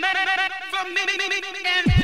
from me, from me, and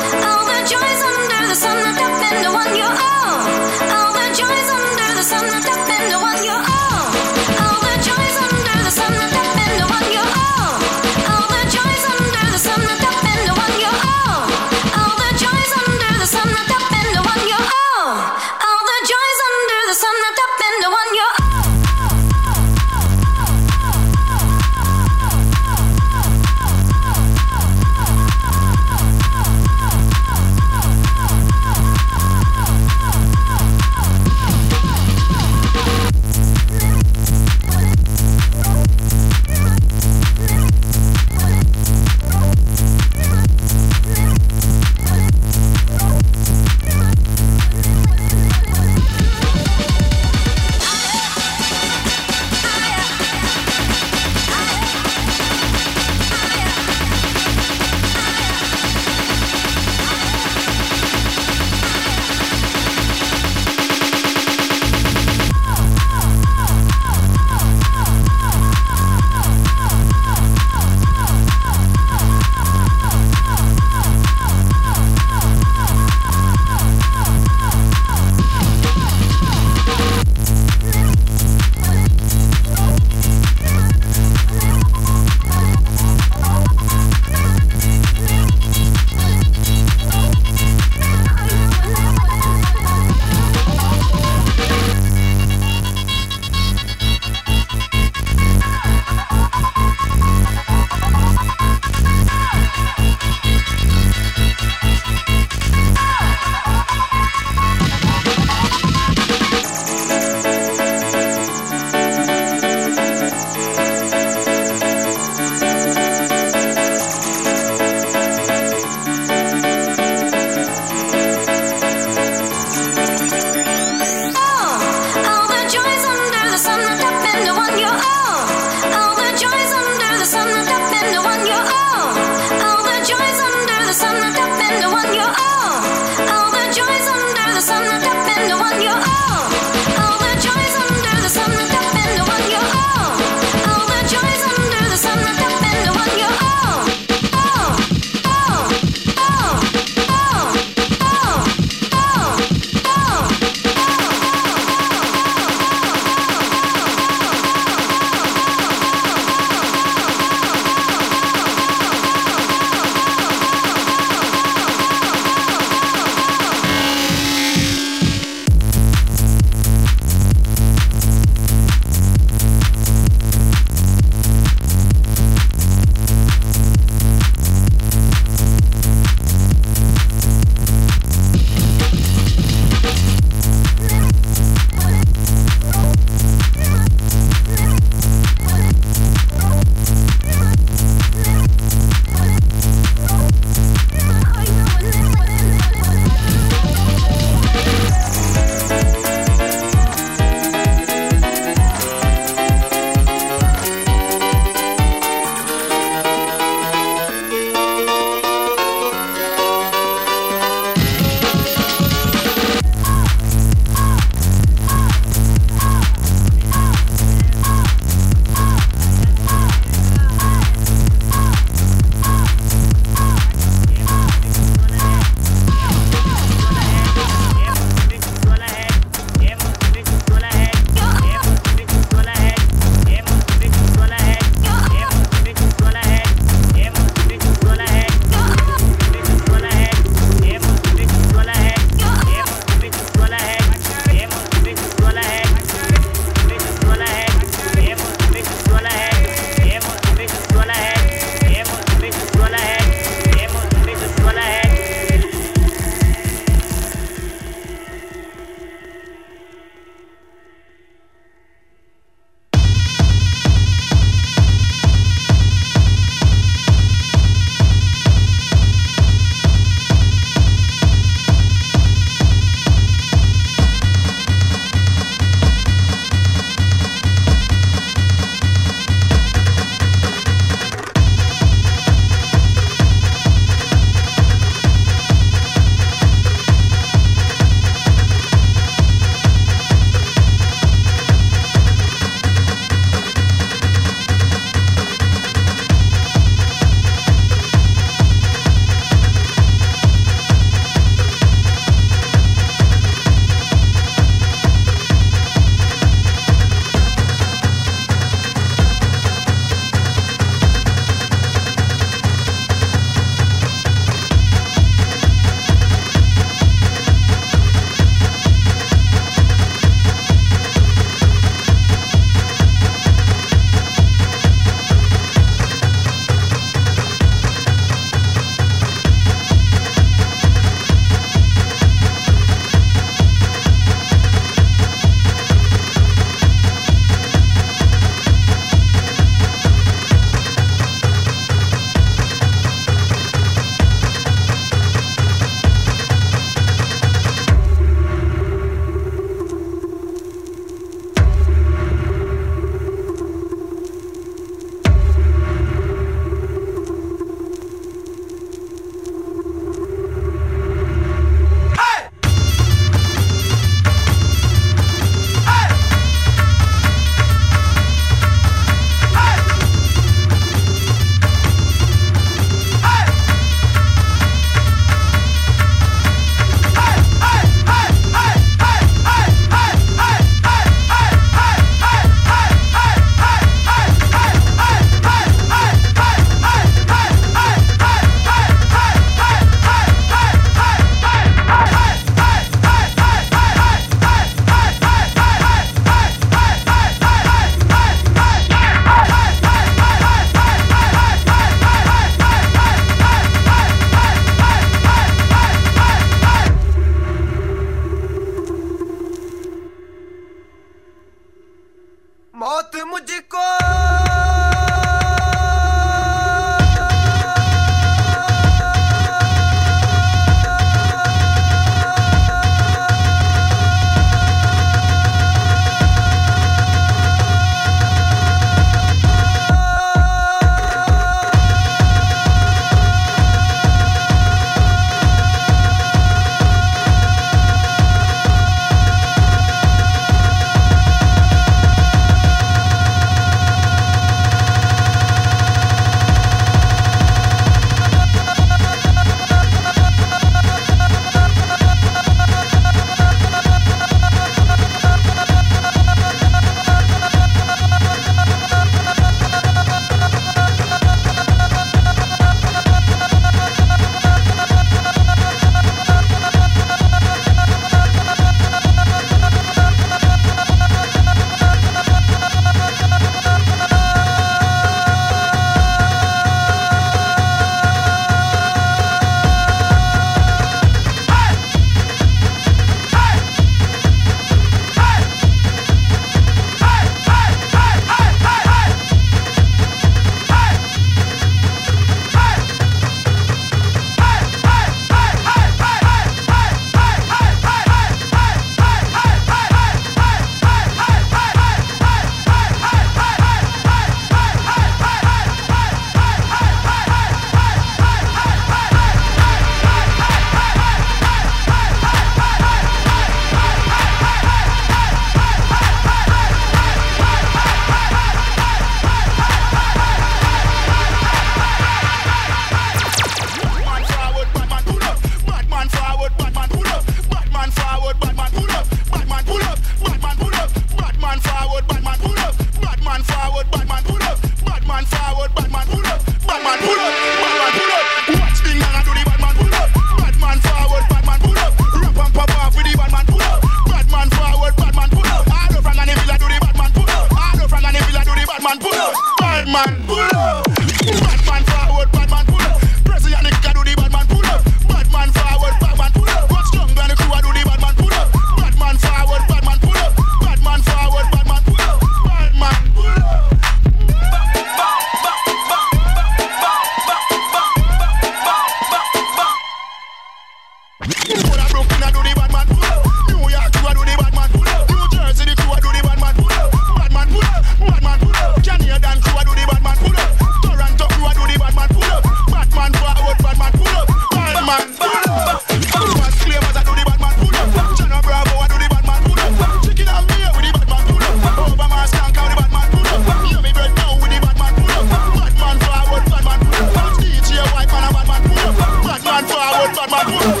my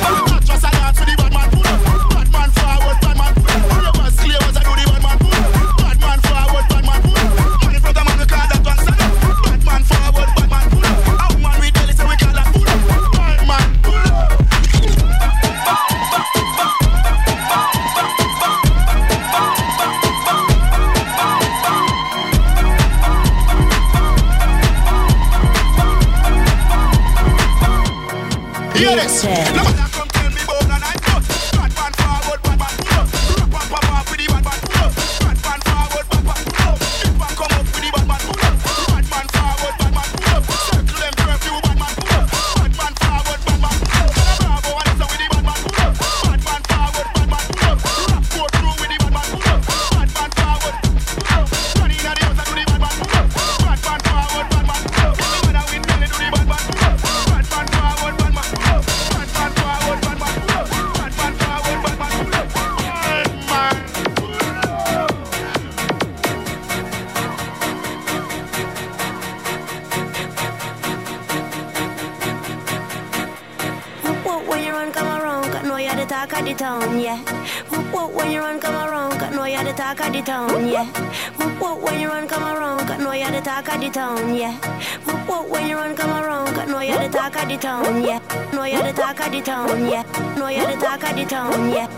yeah.